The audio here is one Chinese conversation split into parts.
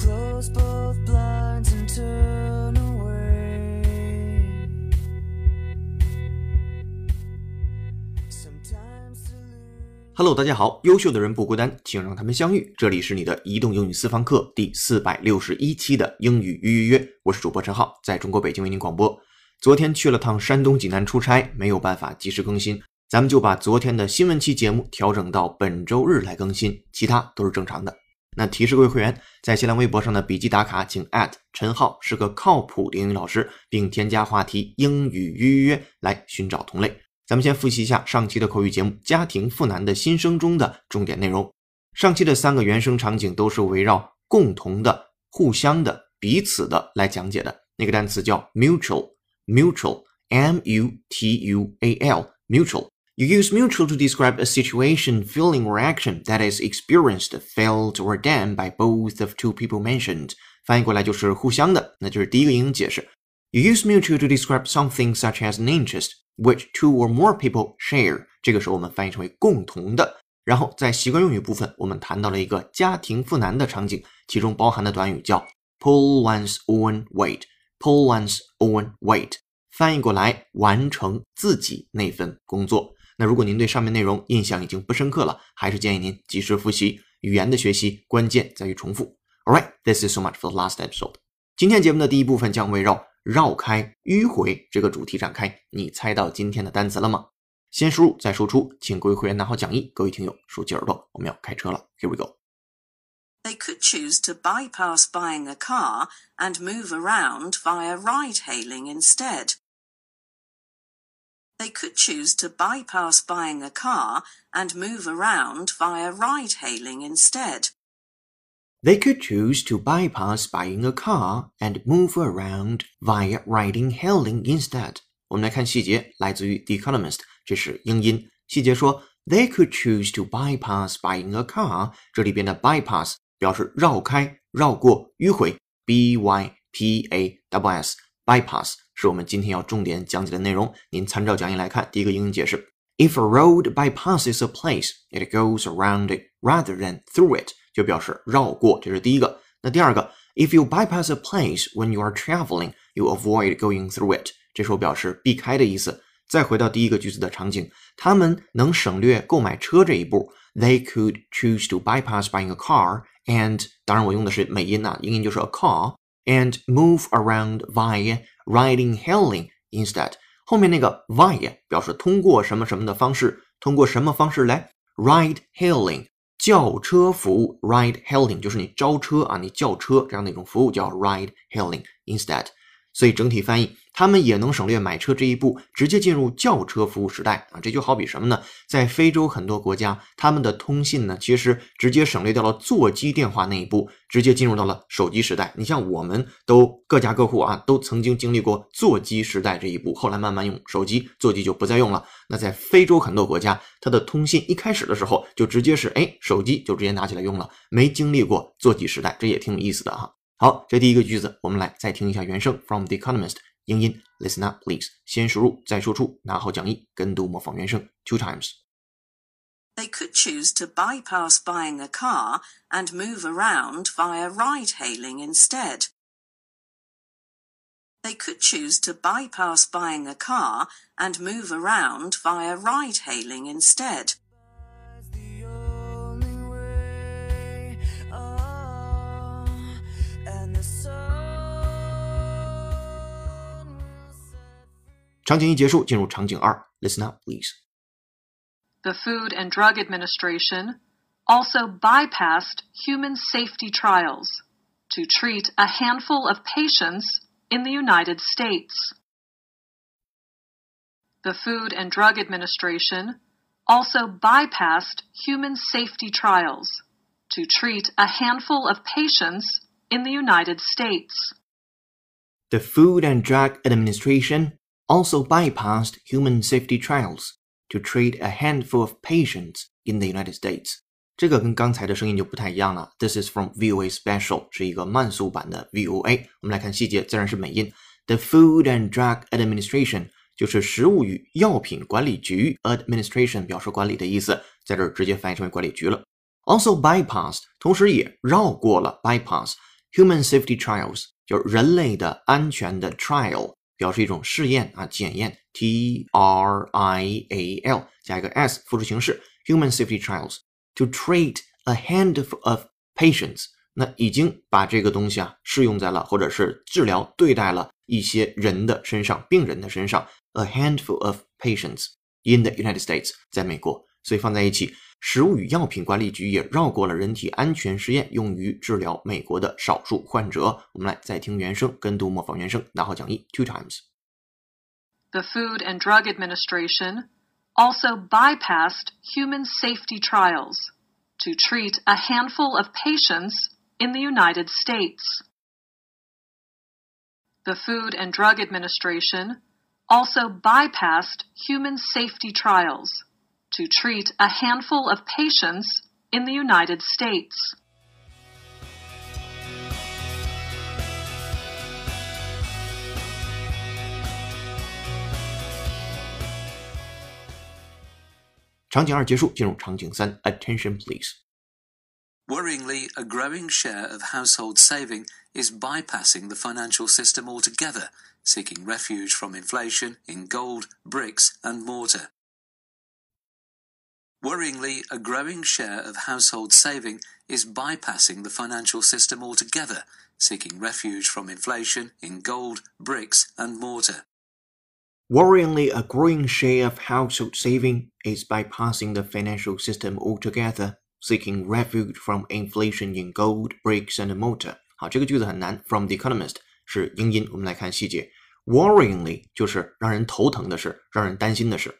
close both blinds and turn away. Sometimes Hello，大家好，优秀的人不孤单，请让他们相遇。这里是你的移动英语私房课第四百六十一期的英语预约，我是主播陈浩，在中国北京为您广播。昨天去了趟山东济南出差，没有办法及时更新，咱们就把昨天的新闻期节目调整到本周日来更新，其他都是正常的。那提示各位会员，在新浪微博上的笔记打卡，请陈浩是个靠谱的英语老师，并添加话题“英语预约”来寻找同类。咱们先复习一下上期的口语节目《家庭妇男的心声》中的重点内容。上期的三个原声场景都是围绕共同的、互相的、彼此的来讲解的。那个单词叫 mutual，mutual，m-u-t-u-a-l，mutual。You use mutual to describe a situation, feeling, or action that is experienced, felt, or done by both of two people mentioned. 翻译过来就是互相的，那就是第一个英语解释。You use mutual to describe something such as an interest which two or more people share. 这个时候我们翻译成为共同的。然后在习惯用语部分，我们谈到了一个家庭妇男的场景，其中包含的短语叫 pull one's own weight. Pull one's own weight. 翻译过来，完成自己那份工作。 那如果您对上面内容印象已经不深刻了，还是建议您及时复习。语言的学习关键在于重复。All right, this is so much for the last episode. 今天节目的第一部分将围绕绕开迂回这个主题展开。你猜到今天的单词了吗？先输入再输出，请各位会员拿好讲义，各位听友竖起耳朵，我们要开车了。Here we go. They could choose to bypass buying a car and move around via ride hailing instead. They could choose to bypass buying a car and move around via ride hailing instead. They could choose to bypass buying a car and move around via riding hailing instead. 我们来看细节，来自于《The Economist》，这是英音。细节说，They could choose to bypass buying a car。这里边的 bypass 表示绕开、绕过、迂回，b y p a w s bypass 是我们今天要重点讲解的内容。您参照讲义来看，第一个英语解释：If a road bypasses a place, it goes around it rather than through it，就表示绕过，这是第一个。那第二个，If you bypass a place when you are traveling, you avoid going through it，这时候表示避开的意思。再回到第一个句子的场景，他们能省略购买车这一步。They could choose to bypass buying a car and，当然我用的是美音呐，英音就是 a car and move around via riding hailing instead。后面那个 via 表示通过什么什么的方式，通过什么方式来 ride hailing 叫车服务 ride hailing 就是你招车啊，你叫车这样的一种服务叫 ride hailing instead。 所以整体翻译，他们也能省略买车这一步，直接进入轿车服务时代啊！这就好比什么呢？在非洲很多国家，他们的通信呢，其实直接省略掉了座机电话那一步，直接进入到了手机时代。你像我们都各家各户啊，都曾经经历过座机时代这一步，后来慢慢用手机，座机就不再用了。那在非洲很多国家，它的通信一开始的时候就直接是哎，手机就直接拿起来用了，没经历过座机时代，这也挺有意思的哈。好，这第一个句子，我们来再听一下原声，from The Economist，英音，listen up please，先输入再输出，拿好讲义，跟读模仿原声，two times。They could choose to bypass buying a car and move around via ride hailing instead. They could choose to bypass buying a car and move around via ride hailing instead. 场景一结束，进入场景二，listen up please。 the Food and Drug Administration also bypassed human safety trials to treat a handful of patients in the United States. The Food and Drug Administration also bypassed human safety trials to treat a handful of patients in the United States. The Food and Drug Administration also bypassed human safety trials to treat a handful of patients in the United States。这个跟刚才的声音就不太一样了。This is from VOA Special，是一个慢速版的 VOA。我们来看细节，自然是美音。The Food and Drug Administration 就是食物与药品管理局，Administration 表示管理的意思，在这儿直接翻译成为管理局了。Also bypassed，同时也绕过了 bypass human safety trials 就是人类的安全的 trial， 表示一种试验啊检验，T R I A L 加一个 s 复数形式，human safety trials to treat a handful of patients。那已经把这个东西啊适用在了，或者是治疗对待了一些人的身上，病人的身上。A handful of patients in the United States，在美国，所以放在一起，食物与药品管理局也绕过了人体安全实验，用于治疗美国的少数患者。我们来再听原声，跟读模仿原声，拿好讲义 two times。 The Food and Drug Administration also bypassed human safety trials to treat a handful of patients in the United States. The Food and Drug Administration also bypassed human safety trials to treat a handful of patients in the United States. Attention, please. Worryingly, a growing share of household saving is bypassing the financial system altogether, seeking refuge from inflation in gold, bricks, and mortar. Worryingly, a growing share of household saving is bypassing the financial system altogether, seeking refuge from inflation in gold, bricks, and mortar. Worryingly, a growing share of household saving is bypassing the financial system altogether, seeking refuge from inflation in gold, bricks, and mortar. 好，这个句子很难。From The Economist 是英音，我们来看细节。Worryingly 就是让人头疼的事，让人担心的事。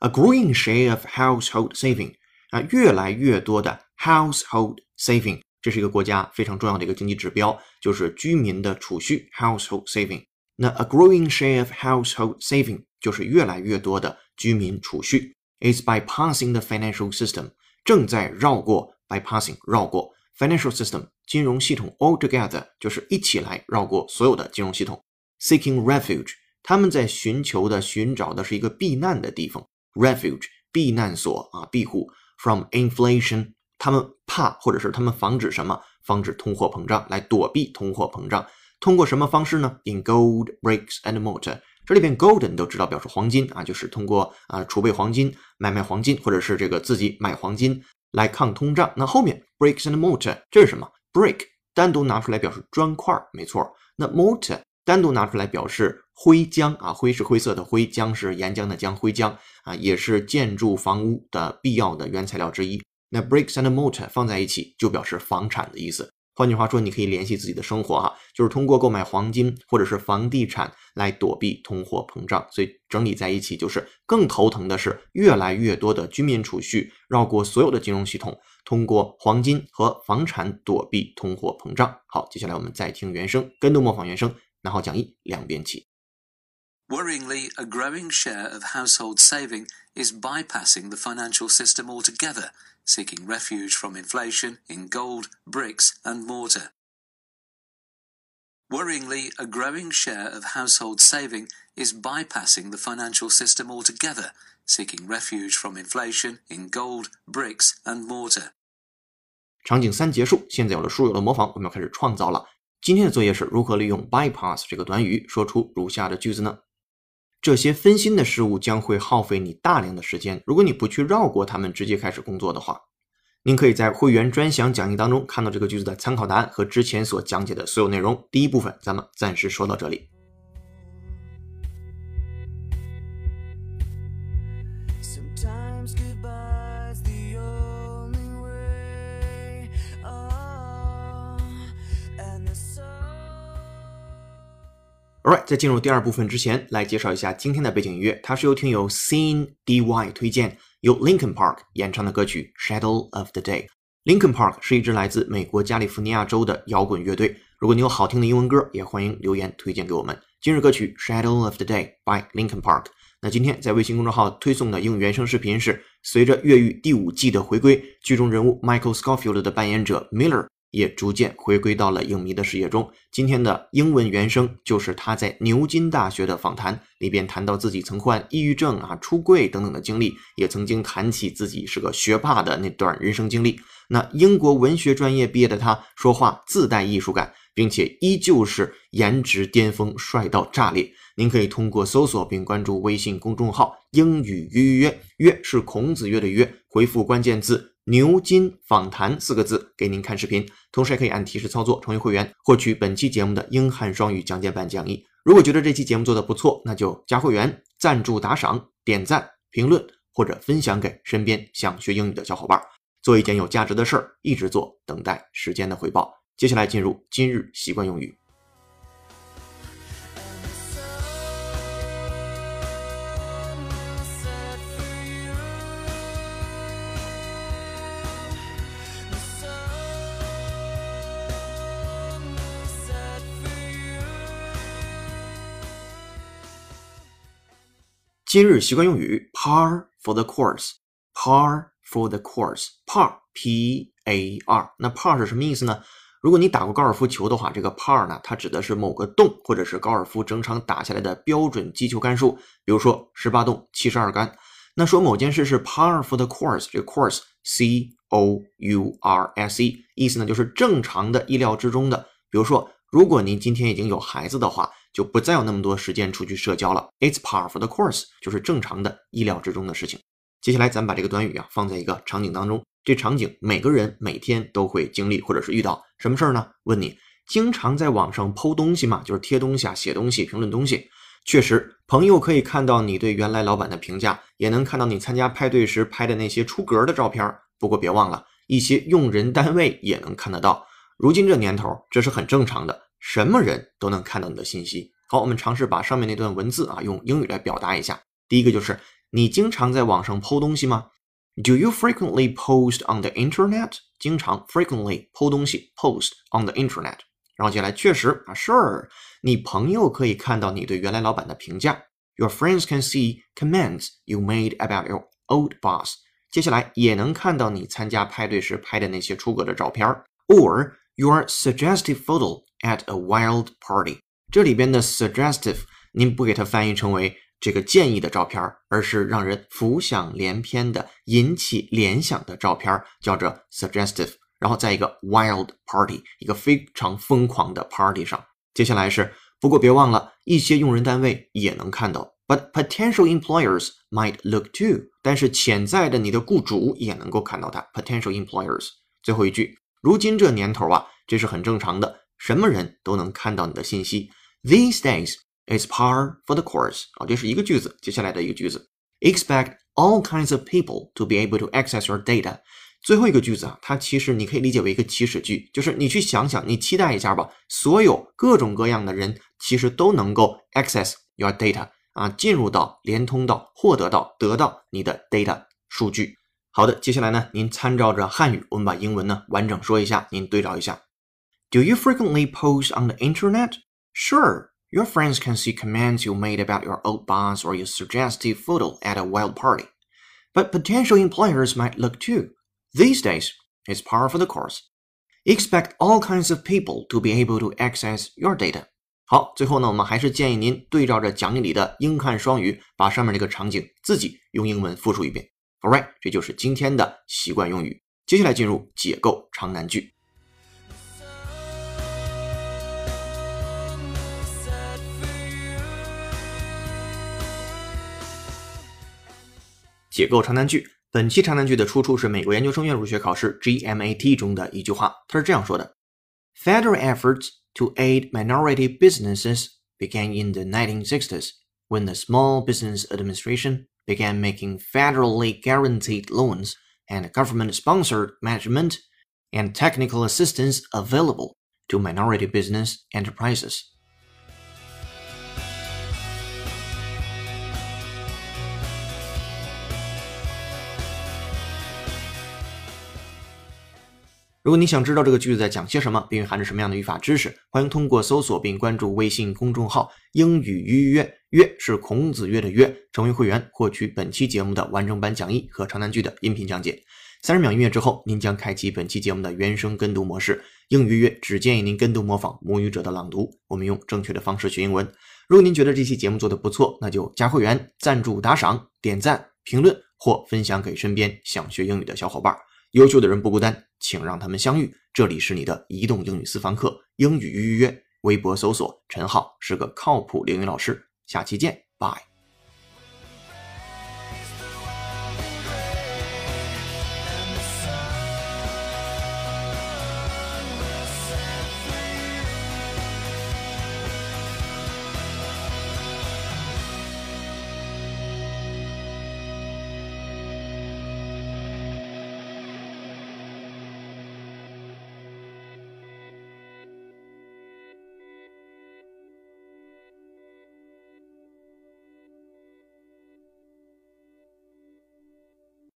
A growing share of household saving 啊，越来越多的 household saving，这是一个国家非常重要的一个经济指标，就是居民的储蓄 household saving。那 a growing share of household saving 就是越来越多的居民储蓄，is bypassing the financial system，正在绕过 bypassing 绕过 financial system 金融系统 altogether 就是一起来绕过所有的金融系统，seeking refuge 他们在寻求的寻找的是一个避难的地方 ，refuge 避难所啊庇护 from inflation 他们怕或者是他们防止什么？防止通货膨胀，来躲避通货膨胀。通过什么方式呢？In gold, bricks and mortar。这里边 gold 你都知道表示黄金啊，就是通过啊储备黄金、买卖黄金，或者是这个自己买黄金来抗通胀。那后面 bricks and mortar 这是什么？brick 单独拿出来表示砖块，没错。那 mortar 单独拿出来表示灰浆啊，灰是灰色的灰，浆是岩浆的浆，灰浆啊也是建筑房屋的必要的原材料之一。那 bricks and mortar 放在一起就表示房产的意思。换句话说，你可以联系自己的生活哈，就是通过购买黄金或者是房地产来躲避通货膨胀。所以整理在一起就是更头疼的是，越来越多的居民储蓄绕过所有的金融系统，通过黄金和房产躲避通货膨胀。好，接下来我们再听原声，跟读模仿原声，拿好讲义两边起。Worryingly, a growing share of household saving is bypassing the financial system altogether, seeking refuge from inflation in gold, bricks, and mortar. Worryingly, a growing share of household saving is bypassing the financial system altogether, seeking refuge from inflation in gold, bricks, and mortar. 场景三结束，现在有了书友的模仿，我们要开始创造了。今天的作业是如何利用 bypass 这个短语说出如下的句子呢？ 这些分心的事物将会耗费你大量的时间。如果你不去绕过它们，直接开始工作的话，您可以在会员专享讲义当中看到这个句子的参考答案和之前所讲解的所有内容。第一部分咱们暂时说到这里。Sometimes goodbye's Alright，在进入第二部分之前，来介绍一下今天的背景音乐，它是由听友 Scene DY 推荐，由 Linkin Park 演唱的歌曲《Shadow of the Day》。Linkin Park 是一支来自美国加利福尼亚州的摇滚乐队。如果你有好听的英文歌，也欢迎留言推荐给我们。今日歌曲《Shadow of the Day》by Linkin Park。那今天在微信公众号推送的英语原声视频是，随着越狱第五季的回归，剧中人物 Michael Scofield 的扮演者 Miller 也逐渐回归到了影迷的视野中。今天的英文原声就是他在牛津大学的访谈，里边谈到自己曾患抑郁症啊、出柜等等的经历，也曾经谈起自己是个学霸的那段人生经历。那英国文学专业毕业的他，说话自带艺术感，并且依旧是颜值巅峰，帅到炸裂。您可以通过搜索并关注微信公众号“英语约约约”，是孔子约的约，回复关键字“牛津访谈”四个字给您看视频，同时还可以按提示操作成为会员，获取本期节目的英汉双语讲解版讲义。如果觉得这期节目做的不错，那就加会员、赞助打赏、点赞、评论或者分享给身边想学英语的小伙伴，做一件有价值的事儿，一直做，等待时间的回报。接下来进入今日习惯用语。今日习惯用语 par for the course，par for the course，par p a r。那 par 是什么意思呢？如果你打过高尔夫球的话，这个 par 呢，它指的是某个洞或者是高尔夫整场打下来的标准击球杆数，比如说十八洞、七十二杆。那说某件事是 par for the course，这个 course c o u r s e，意思呢就是正常的、意料之中的。比如说，如果您今天已经有孩子的话。就不再有那么多时间出去社交了。It's par for the course，就是正常的、意料之中的事情。接下来，咱们把这个短语啊放在一个场景当中。这场景每个人每天都会经历或者是遇到什么事儿呢？问你经常在网上剖东西吗？就是贴东西啊、写东西、评论东西。确实，朋友可以看到你对原来老板的评价，也能看到你参加派对时拍的那些出格的照片。不过别忘了，一些用人单位也能看得到。如今这年头，这是很正常的。什么人都能看到你的信息。好，我们尝试把上面那段文字啊用英语来表达一下。第一个就是你经常在网上剖东西吗？Do you frequently post on the internet？经常 frequently 剖东西，post on the internet。然后接下来确实啊，Sure，你朋友可以看到你对原来老板的评价。Your friends can see comments you made about your old boss。接下来也能看到你参加派对时拍的那些出格的照片，or your suggestive photo。At a wild party，这里边的 suggestive，您不给它翻译成为这个建议的照片，而是让人浮想联翩的、引起联想的照片，叫做 suggestive。然后在一个 wild party，一个非常疯狂的 party 上。接下来是，不过别忘了，一些用人单位也能看到，but potential employers might look too。但是潜在的你的雇主也能够看到它，potential employers。最后一句，如今这年头啊，这是很正常的。什么人都能看到你的信息。These days, is par for the course。啊，这是一个句子，接下来的一个句子，expect all kinds of people to be able to access your data。最后一个句子啊，它其实你可以理解为一个祈使句，就是你去想想，你期待一下吧，所有各种各样的人其实都能够 access your data 啊，进入到、连通到、获得到、得到你的 data 数据。好的，接下来呢，您参照着汉语，我们把英文呢完整说一下，您对照一下。Do you frequently post on the internet? Sure. Your friends can see comments you made about your old boss or your suggestive photo at a wild party. But potential employers might look too. These days, it's par for the course. Expect all kinds of people to be able to access your data. 好，最后呢，我们还是建议您对照着讲义里的英汉双语，把上面这个场景自己用英文复述一遍。Alright，这就是今天的习惯用语。接下来进入解构长难句。 解构长难句。本期长难句的出处是美国研究生院入学考试 GMAT 中的一句话，它是这样说的：Federal efforts to aid minority businesses began in the 1960s when the Small Business Administration began making federally guaranteed loans and government-sponsored management and technical assistance available to minority business enterprises. 如果你想知道这个句子在讲些什么，并蕴含着什么样的语法知识，欢迎通过搜索并关注微信公众号“英语约约约”是孔子约的约，成为会员获取本期节目的完整版讲义和长难句的音频讲解。三十秒音乐之后，您将开启本期节目的原声跟读模式。英语约只建议您跟读模仿母语者的朗读。我们用正确的方式学英文。如果您觉得这期节目做的不错，那就加会员、赞助、打赏、点赞、评论或分享给身边想学英语的小伙伴。优秀的人不孤单，请让他们相遇。这里是你的移动英语私房课英语预约，微博搜索陈浩是个靠谱英语老师，下期见，拜。